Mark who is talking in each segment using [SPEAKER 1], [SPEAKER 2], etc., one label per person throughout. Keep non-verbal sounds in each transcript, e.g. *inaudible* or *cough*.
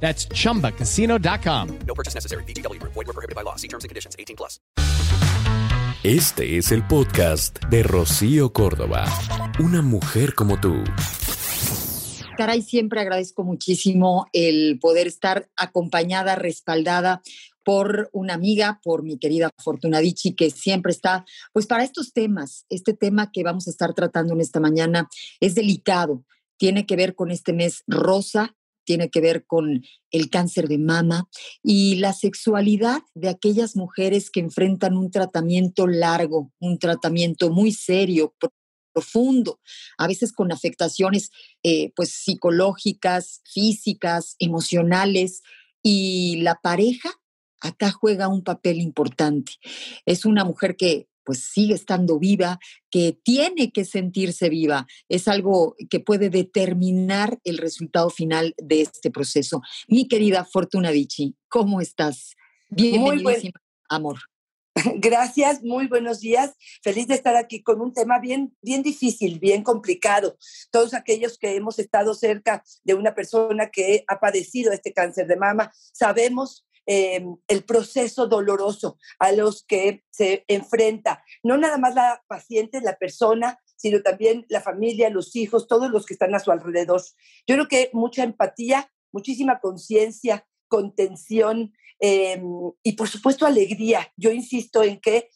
[SPEAKER 1] That's chumbacasino.com.
[SPEAKER 2] No purchase necessary. BGW. Void were prohibited by law. See terms and conditions. 18 plus.
[SPEAKER 3] Este es el podcast de Rocío Córdoba. Una mujer como tú.
[SPEAKER 4] Caray, siempre agradezco muchísimo el poder estar acompañada, respaldada por una amiga, por mi querida Fortuna Dichi, que siempre está, pues para estos temas, este tema que vamos a estar tratando en esta mañana es delicado, tiene que ver con este mes rosa, tiene que ver con el cáncer de mama y la sexualidad de aquellas mujeres que enfrentan un tratamiento largo, un tratamiento muy serio, profundo, a veces con afectaciones eh, pues psicológicas, físicas, emocionales y la pareja acá juega un papel importante. Es una mujer que pues sigue estando viva, que tiene que sentirse viva. Es algo que puede determinar el resultado final de este proceso. Mi querida Fortuna Vichy, ¿cómo estás? Bienvenidísima, amor. *laughs*
[SPEAKER 5] Gracias, muy buenos días. Feliz de estar aquí con un tema bien, bien difícil, bien complicado. Todos aquellos que hemos estado cerca de una persona que ha padecido este cáncer de mama, sabemos eh, el proceso doloroso a los que se enfrenta, no nada más la paciente, la persona, sino también la familia, los hijos, todos los que están a su alrededor. Yo creo que mucha empatía, muchísima conciencia, contención eh, y por supuesto alegría. Yo insisto en que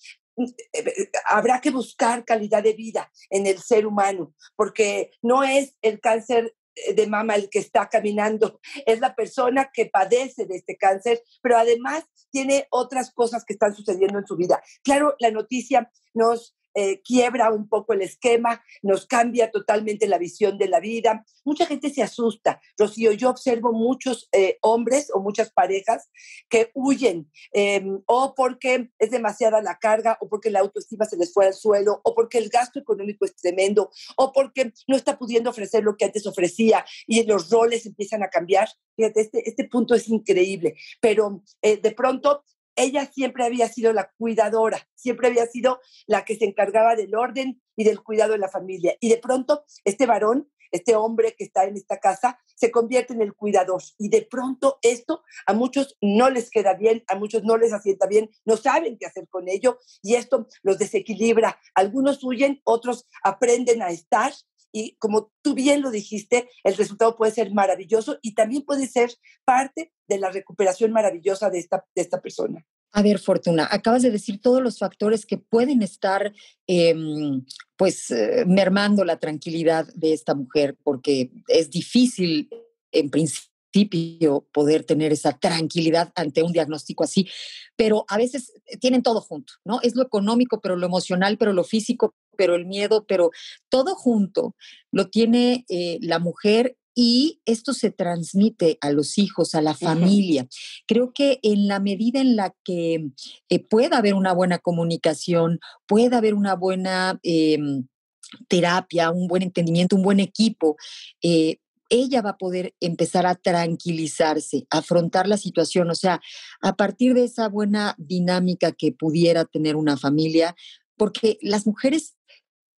[SPEAKER 5] eh, habrá que buscar calidad de vida en el ser humano, porque no es el cáncer eh, de mama el que está caminando, *laughs* es la persona que padece de este cáncer, pero además tiene otras cosas que están sucediendo en su vida. Claro, la noticia nos eh, quiebra un poco el esquema, nos cambia totalmente la visión de la vida. Mucha gente se asusta. Rocío, yo observo muchos eh, hombres o muchas parejas que huyen em, o porque es demasiada la carga o porque la autoestima se les fue al suelo o porque el gasto económico es tremendo o porque no está pudiendo ofrecer lo que antes ofrecía y los roles empiezan a cambiar. Fíjate, este, este punto es increíble, pero eh, de pronto ella siempre había sido la cuidadora, siempre había sido la que se encargaba del orden y del cuidado de la familia. Y de pronto este varón, este hombre que está en esta casa, se convierte en el cuidador. Y de pronto esto a muchos no les queda bien, a muchos no les asienta bien, no saben qué hacer con ello y esto los desequilibra. Algunos huyen, otros aprenden a estar y como tú bien lo dijiste, el resultado puede ser maravilloso y también puede ser parte de la recuperación maravillosa de esta, de esta persona.
[SPEAKER 4] A ver, Fortuna, acabas de decir todos los factores que pueden estar, em, pues, eh, mermando la tranquilidad de esta mujer, porque es difícil, en principio, poder tener esa tranquilidad ante un diagnóstico así, pero a veces tienen todo junto, ¿no? Es lo económico, pero lo emocional, pero lo físico, pero el miedo, pero todo junto lo tiene eh, la mujer y esto se transmite a los hijos, a la familia. Creo que en la medida en la que eh, pueda haber una buena comunicación, pueda haber una buena em, terapia, un buen entendimiento, un buen equipo, eh, ella va a poder empezar a tranquilizarse, afrontar la situación. O sea, a partir de esa buena dinámica que pudiera tener una familia, porque las mujeres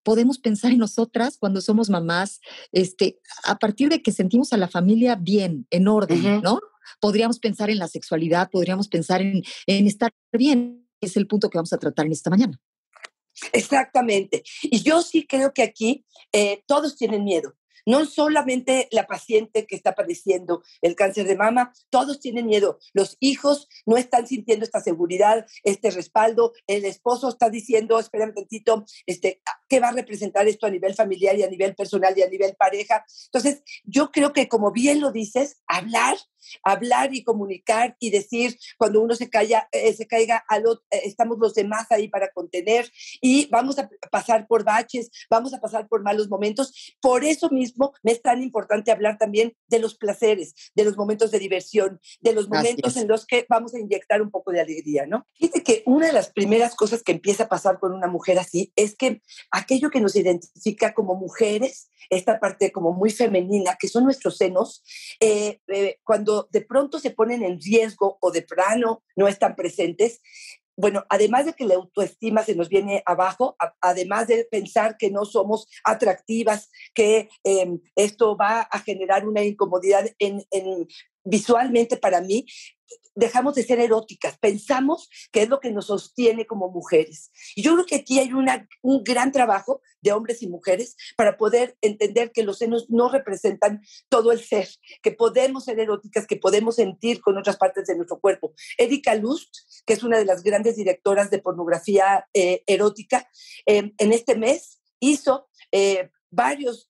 [SPEAKER 4] podemos pensar en nosotras cuando somos mamás, este, a partir de que sentimos a la familia bien, en orden, ¿no? Podríamos pensar en la sexualidad, podríamos pensar en, estar bien. Es el punto que vamos a tratar en esta mañana.
[SPEAKER 5] Exactamente. Y yo sí creo que aquí eh, todos tienen miedo no solamente la paciente que está padeciendo el cáncer de mama, todos tienen miedo. Los hijos no están sintiendo esta seguridad, este respaldo. El esposo está diciendo, espérame un tantito, este, qué va a representar esto a nivel familiar y a nivel personal y a nivel pareja. Entonces, yo creo que como bien lo dices, hablar hablar y comunicar y decir cuando uno se, calla, eh, se caiga, al eh, estamos los demás ahí para contener y vamos a pasar por baches, vamos a pasar por malos momentos. Por eso mismo me es tan importante hablar también de los placeres, de los momentos de diversión, de los momentos en los que vamos a inyectar un poco de alegría, ¿no? Fíjate que una de las primeras cosas que empieza a pasar con una mujer así es que aquello que nos identifica como mujeres, esta parte como muy femenina, que son nuestros senos, eh, cuando de pronto se ponen en riesgo o de plano no están presentes, bueno, además de que la autoestima se nos viene abajo, además de pensar que no somos atractivas, que em, esto va a generar una incomodidad en, visualmente para mí, dejamos de ser eróticas, pensamos que es lo que nos sostiene como mujeres. Y yo creo que aquí hay un gran trabajo de hombres y mujeres para poder entender que los senos no representan todo el ser, que podemos ser eróticas, que podemos sentir con otras partes de nuestro cuerpo. Erika Lust, que es una de las grandes directoras de pornografía eh, erótica, eh, en este mes hizo eh, varios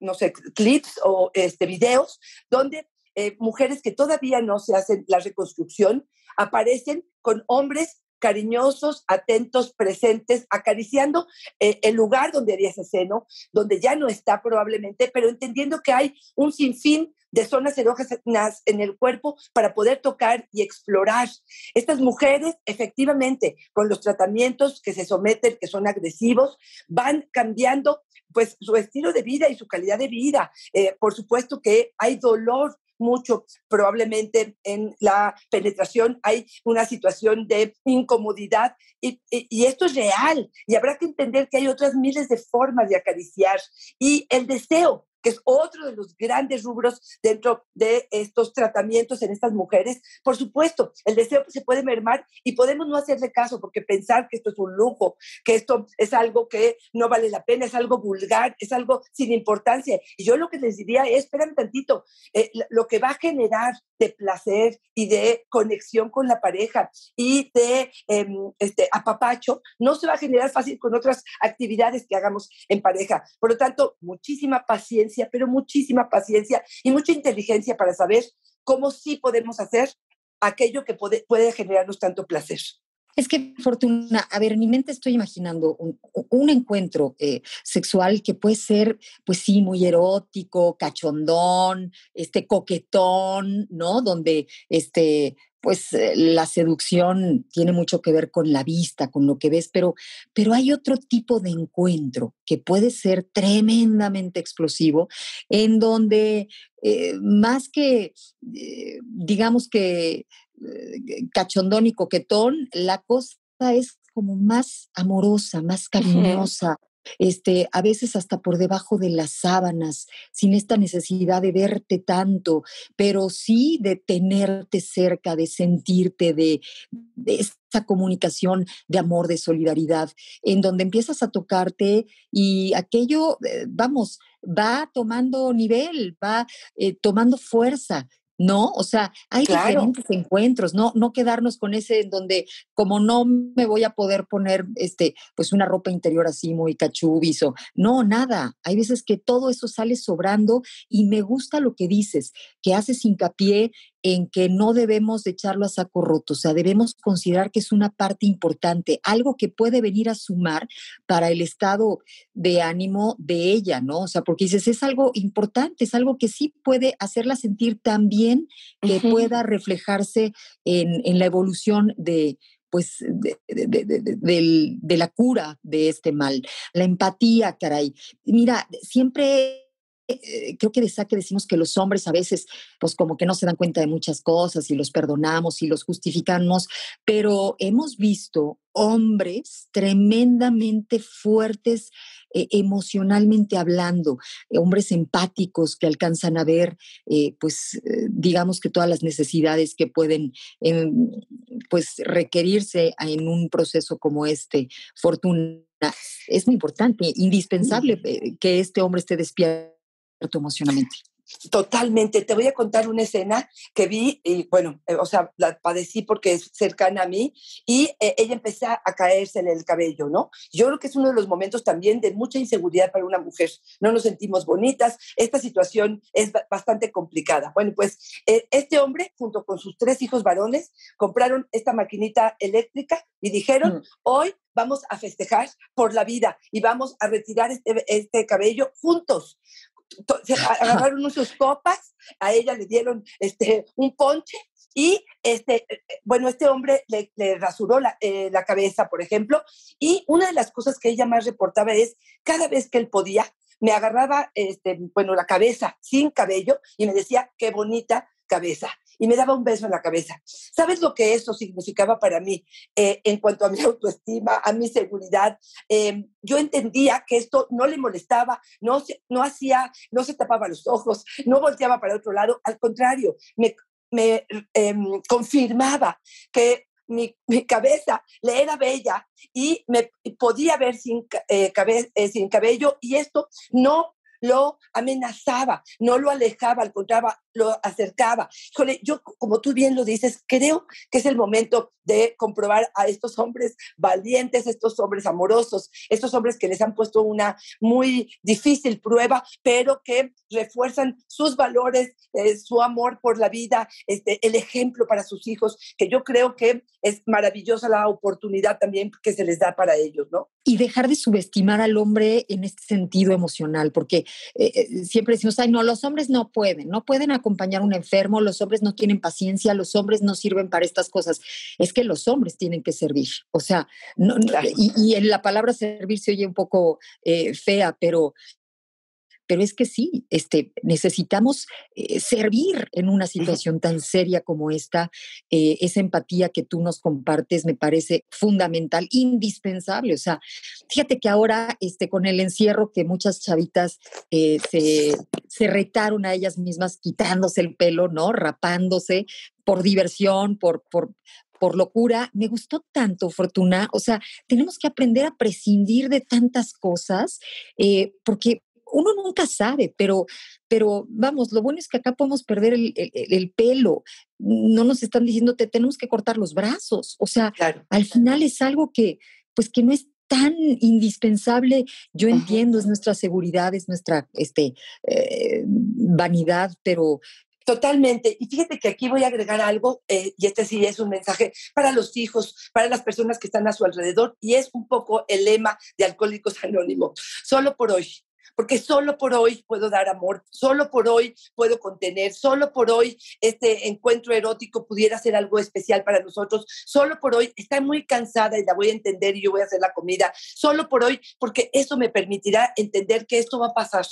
[SPEAKER 5] no sé, clips o este, videos donde eh, mujeres que todavía no se hacen la reconstrucción, aparecen con hombres cariñosos, atentos, presentes, acariciando eh, el lugar donde había ese seno, donde ya no está probablemente, pero entendiendo que hay un sinfín de zonas erógenas en el cuerpo para poder tocar y explorar. Estas mujeres, efectivamente, con los tratamientos que se someten, que son agresivos, van cambiando pues su estilo de vida y su calidad de vida. Eh, por supuesto que hay dolor mucho. Probablemente en la penetración hay una situación de incomodidad y, esto es real y habrá que entender que hay otras miles de formas de acariciar y el deseo que es otro de los grandes rubros dentro de estos tratamientos en estas mujeres. Por supuesto, el deseo se puede mermar y podemos no hacerle caso porque pensar que esto es un lujo, que esto es algo que no vale la pena, es algo vulgar, es algo sin importancia. Y yo lo que les diría es, espérame tantito, eh, lo que va a generar de placer y de conexión con la pareja y de em, este, apapacho no se va a generar fácil con otras actividades que hagamos en pareja. Por lo tanto, muchísima paciencia pero muchísima paciencia y mucha inteligencia para saber cómo sí podemos hacer aquello que puede, puede generarnos tanto placer.
[SPEAKER 4] Es que, Fortuna, a ver, en mi mente estoy imaginando un, encuentro eh, sexual que puede ser, pues sí, muy erótico, cachondón, este coquetón, ¿no? Donde este, pues eh, la seducción tiene mucho que ver con la vista, con lo que ves, pero, pero hay otro tipo de encuentro que puede ser tremendamente explosivo, en donde eh, más que, digamos que, cachondón y coquetón, la cosa es como más amorosa, más cariñosa, este, a veces hasta por debajo de las sábanas, sin esta necesidad de verte tanto, pero sí de tenerte cerca, de sentirte, de, de esa comunicación de amor, de solidaridad, en donde empiezas a tocarte y aquello, eh, vamos, va tomando nivel, va eh, tomando fuerza ¿no? O sea, hay diferentes encuentros, ¿no? No quedarnos con ese en donde como no me voy a poder poner este, pues una ropa interior así muy cachubizo. No, nada. Hay veces que todo eso sale sobrando y me gusta lo que dices, que haces hincapié en que no debemos de echarlo a saco roto, o sea, debemos considerar que es una parte importante, algo que puede venir a sumar para el estado de ánimo de ella, ¿no? O sea, porque dices, es algo importante, es algo que sí puede hacerla sentir tan bien que pueda reflejarse en, en, la evolución de, pues, de, de, de, la cura de este mal. La empatía, caray. Mira, siempre eh, creo que de saque decimos que los hombres a veces, pues como que no se dan cuenta de muchas cosas y los perdonamos y los justificamos, pero hemos visto hombres tremendamente fuertes eh, emocionalmente hablando, eh, hombres empáticos que alcanzan a ver, pues digamos que todas las necesidades que pueden em, pues requerirse en un proceso como este, Fortuna. Es muy importante, indispensable que este hombre esté despierto emocionalmente.
[SPEAKER 5] Totalmente. Te voy a contar una escena que vi y bueno, eh, o sea, la padecí porque es cercana a mí y eh, ella empezó a caerse en el cabello, ¿no? Yo creo que es uno de los momentos también de mucha inseguridad para una mujer. No nos sentimos bonitas. Esta situación es bastante complicada. Bueno, pues eh, este hombre, junto con sus tres hijos varones, compraron esta maquinita eléctrica y dijeron, mm. hoy vamos a festejar por la vida y vamos a retirar este, este cabello juntos agarraron sus copas, a ella le dieron este, un ponche y este, eh, bueno, este hombre le, rasuró la, eh, la, cabeza, por ejemplo, y una de las cosas que ella más reportaba es, cada vez que él podía, me agarraba, este, bueno, la cabeza sin cabello y me decía, qué bonita cabeza y me daba un beso en la cabeza. ¿Sabes lo que eso significaba para mí eh, en cuanto a mi *laughs* autoestima, a mi seguridad? Em, yo entendía que esto no le molestaba, no, no hacía, no se tapaba los ojos, no volteaba para otro lado, al contrario, me, me em, confirmaba que mi, *laughs* mi, cabeza le era bella y me podía ver sin, eh, eh, sin cabello y esto no lo amenazaba, no lo alejaba, al lo acercaba. yo, como tú bien lo dices, creo que es el momento de comprobar a estos hombres valientes, estos hombres amorosos, estos hombres que les han puesto una muy difícil prueba, pero que refuerzan sus valores, eh, su amor por la vida, este, el ejemplo para sus hijos, que yo creo que es maravillosa la oportunidad también que se les da para ellos, ¿no?
[SPEAKER 4] Y dejar de subestimar al hombre en este sentido emocional, porque eh, eh, siempre decimos, ay, no, los hombres no pueden, no pueden acompañar a un enfermo, los hombres no tienen paciencia, los hombres no sirven para estas cosas. Es que los hombres tienen que servir. O sea, y, en la palabra servir se oye un poco eh, fea, pero pero es que sí, este, necesitamos eh, servir en una situación tan seria como esta. Eh, esa empatía que tú nos compartes me parece fundamental, indispensable. O sea, fíjate que ahora este, con el encierro que muchas chavitas eh, se, se retaron a ellas mismas quitándose el pelo, ¿no? Rapándose por diversión, por, por, por locura, me gustó tanto, Fortuna. O sea, tenemos que aprender a prescindir de tantas cosas, porque uno nunca sabe, pero, pero vamos, lo bueno es que acá podemos perder el, pelo. No nos están diciendo, te tenemos que cortar los brazos. O sea, al final es algo que, pues que no es tan indispensable. Yo entiendo, es nuestra seguridad, es nuestra este, eh, vanidad, pero,
[SPEAKER 5] Totalmente. Y fíjate que aquí voy a agregar algo, eh, y este sí es un mensaje para los hijos, para las personas que están a su alrededor, y es un poco el lema de Alcohólicos Anónimos. Solo por hoy, porque solo por hoy puedo dar amor, solo por hoy puedo contener, solo por hoy este encuentro erótico pudiera ser algo especial para nosotros, solo por hoy está muy cansada y la voy a entender y yo voy a hacer la comida, solo por hoy, porque eso me permitirá entender que esto va a pasar.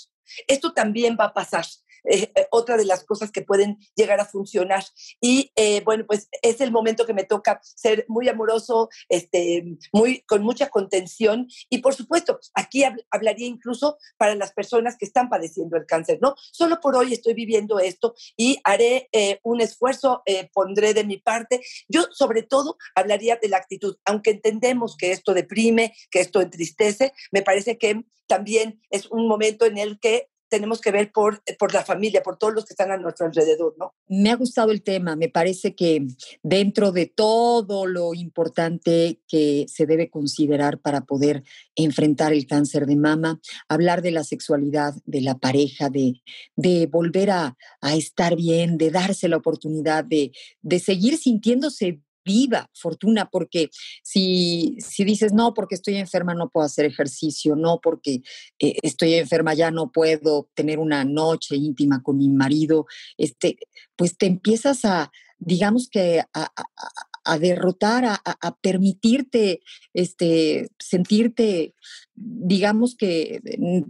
[SPEAKER 5] Esto también va a pasar. Eh, eh, otra de las cosas que pueden llegar a funcionar. Y eh, bueno, pues es el momento que me toca ser muy amoroso, este, muy, con mucha contención. Y por supuesto, aquí hablaría incluso para las personas que están padeciendo el cáncer, ¿no? Solo por hoy estoy viviendo esto y haré un esfuerzo, pondré de mi parte. Yo sobre todo hablaría de la actitud, aunque entendemos que esto deprime, que esto entristece, me parece que también es un momento en el que tenemos que ver por, eh, por la familia, por todos los que están a nuestro alrededor, ¿no?
[SPEAKER 4] Me ha gustado el tema, me parece que dentro de todo lo importante que se debe considerar para poder enfrentar el cáncer de mama, hablar de la sexualidad de la pareja, de, de volver a, a estar bien, de darse la oportunidad de, de seguir sintiéndose viva, Fortuna, porque si, si dices, no, porque estoy enferma no puedo hacer ejercicio, no, porque eh, estoy enferma ya no puedo tener una noche íntima con mi marido, este, pues te empiezas a, digamos que a, derrotar, a, permitirte este, sentirte, digamos que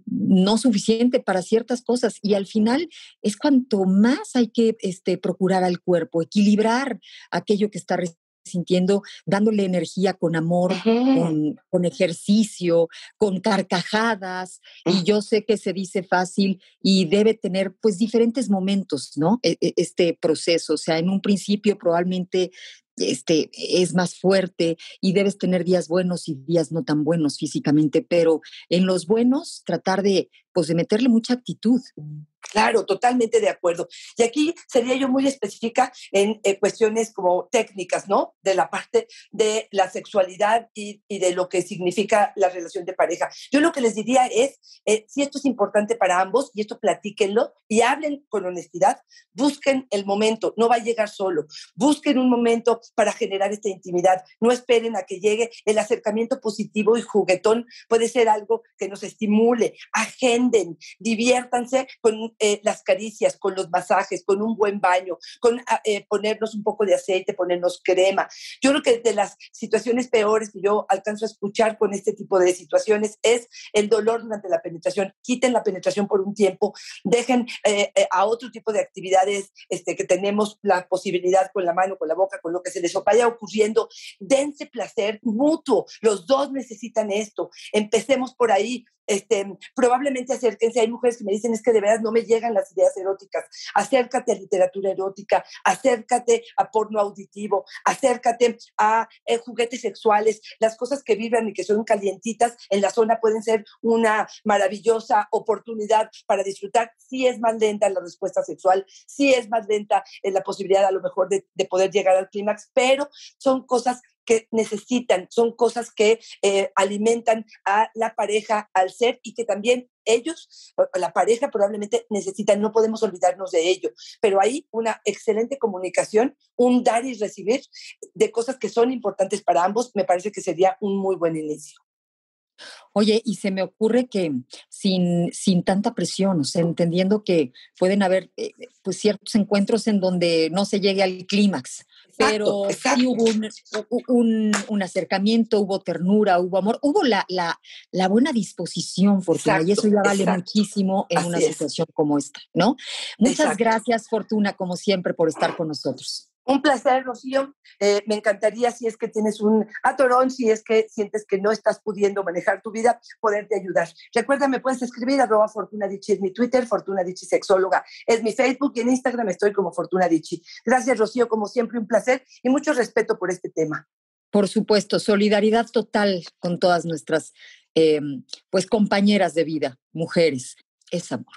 [SPEAKER 4] no suficiente para ciertas cosas. Y al final es cuanto más hay que este, procurar al cuerpo, equilibrar aquello que está sintiendo, dándole energía con amor, con, ejercicio, con carcajadas. Y mm. yo sé que se dice fácil y debe tener pues diferentes momentos, ¿no? E, e, este proceso. O sea, en un principio probablemente este, es más fuerte y debes tener días buenos y días no tan buenos físicamente, pero en los buenos tratar de, pues de meterle mucha actitud.
[SPEAKER 5] Claro, totalmente de acuerdo. Y aquí sería yo muy específica en eh, cuestiones como técnicas, ¿no? De la parte de la sexualidad y, y, de lo que significa la relación de pareja. Yo lo que les diría es, eh, si esto es importante para ambos, y esto platíquenlo y hablen con honestidad, busquen el momento, no va a llegar solo, busquen un momento para generar esta intimidad, no esperen a que llegue el acercamiento positivo y juguetón, puede ser algo que nos estimule, agenden, diviértanse con eh, las caricias, con los masajes, con un buen baño, con ah, eh, ponernos un poco de aceite, ponernos crema. Yo creo que de las situaciones peores que yo alcanzo a escuchar con este tipo de situaciones es el dolor durante la penetración. Quiten la penetración por un tiempo, dejen eh, a otro tipo de actividades este, que tenemos la posibilidad con la mano, con la boca, con lo que se les vaya ocurriendo. Dense placer mutuo. Los dos necesitan esto. Empecemos por ahí este, probablemente acérquense. Hay mujeres que me dicen, es que de verdad no me llegan las ideas eróticas. Acércate a literatura erótica, acércate a porno auditivo, acércate a eh, juguetes sexuales. Las cosas que viven y que son calientitas en la zona pueden ser una maravillosa oportunidad para disfrutar. Sí es más lenta la respuesta sexual, sí es más lenta en la posibilidad a lo mejor de, de poder llegar al clímax, pero son cosas que necesitan, son cosas que eh, alimentan a la pareja, al ser y que también ellos, la pareja probablemente necesitan, no podemos olvidarnos de ello, pero hay una excelente comunicación, un dar y recibir de cosas que son importantes para ambos, me parece que sería un muy buen inicio.
[SPEAKER 4] Oye, y se me ocurre que sin, sin tanta presión, o sea, entendiendo que pueden haber eh, pues ciertos encuentros en donde no se llegue al clímax, pero sí hubo un, un, acercamiento, hubo ternura, hubo amor, hubo la, la, la buena disposición, Fortuna, y eso ya vale muchísimo en una situación como esta, ¿no? Muchas gracias, Fortuna, como siempre, por estar con nosotros.
[SPEAKER 5] Un placer, Rocío. Eh, me encantaría, si es que tienes un atorón, si es que sientes que no estás pudiendo manejar tu vida, poderte ayudar. Recuerda, me puedes escribir arroba Fortuna Dichi, es mi Twitter, Fortuna Dichi Sexóloga, es mi Facebook y en Instagram estoy como Fortuna Dichi. Gracias, Rocío, como siempre, un placer y mucho respeto por este tema.
[SPEAKER 4] Por supuesto, solidaridad total con todas nuestras eh, pues compañeras de vida, mujeres. Es amor.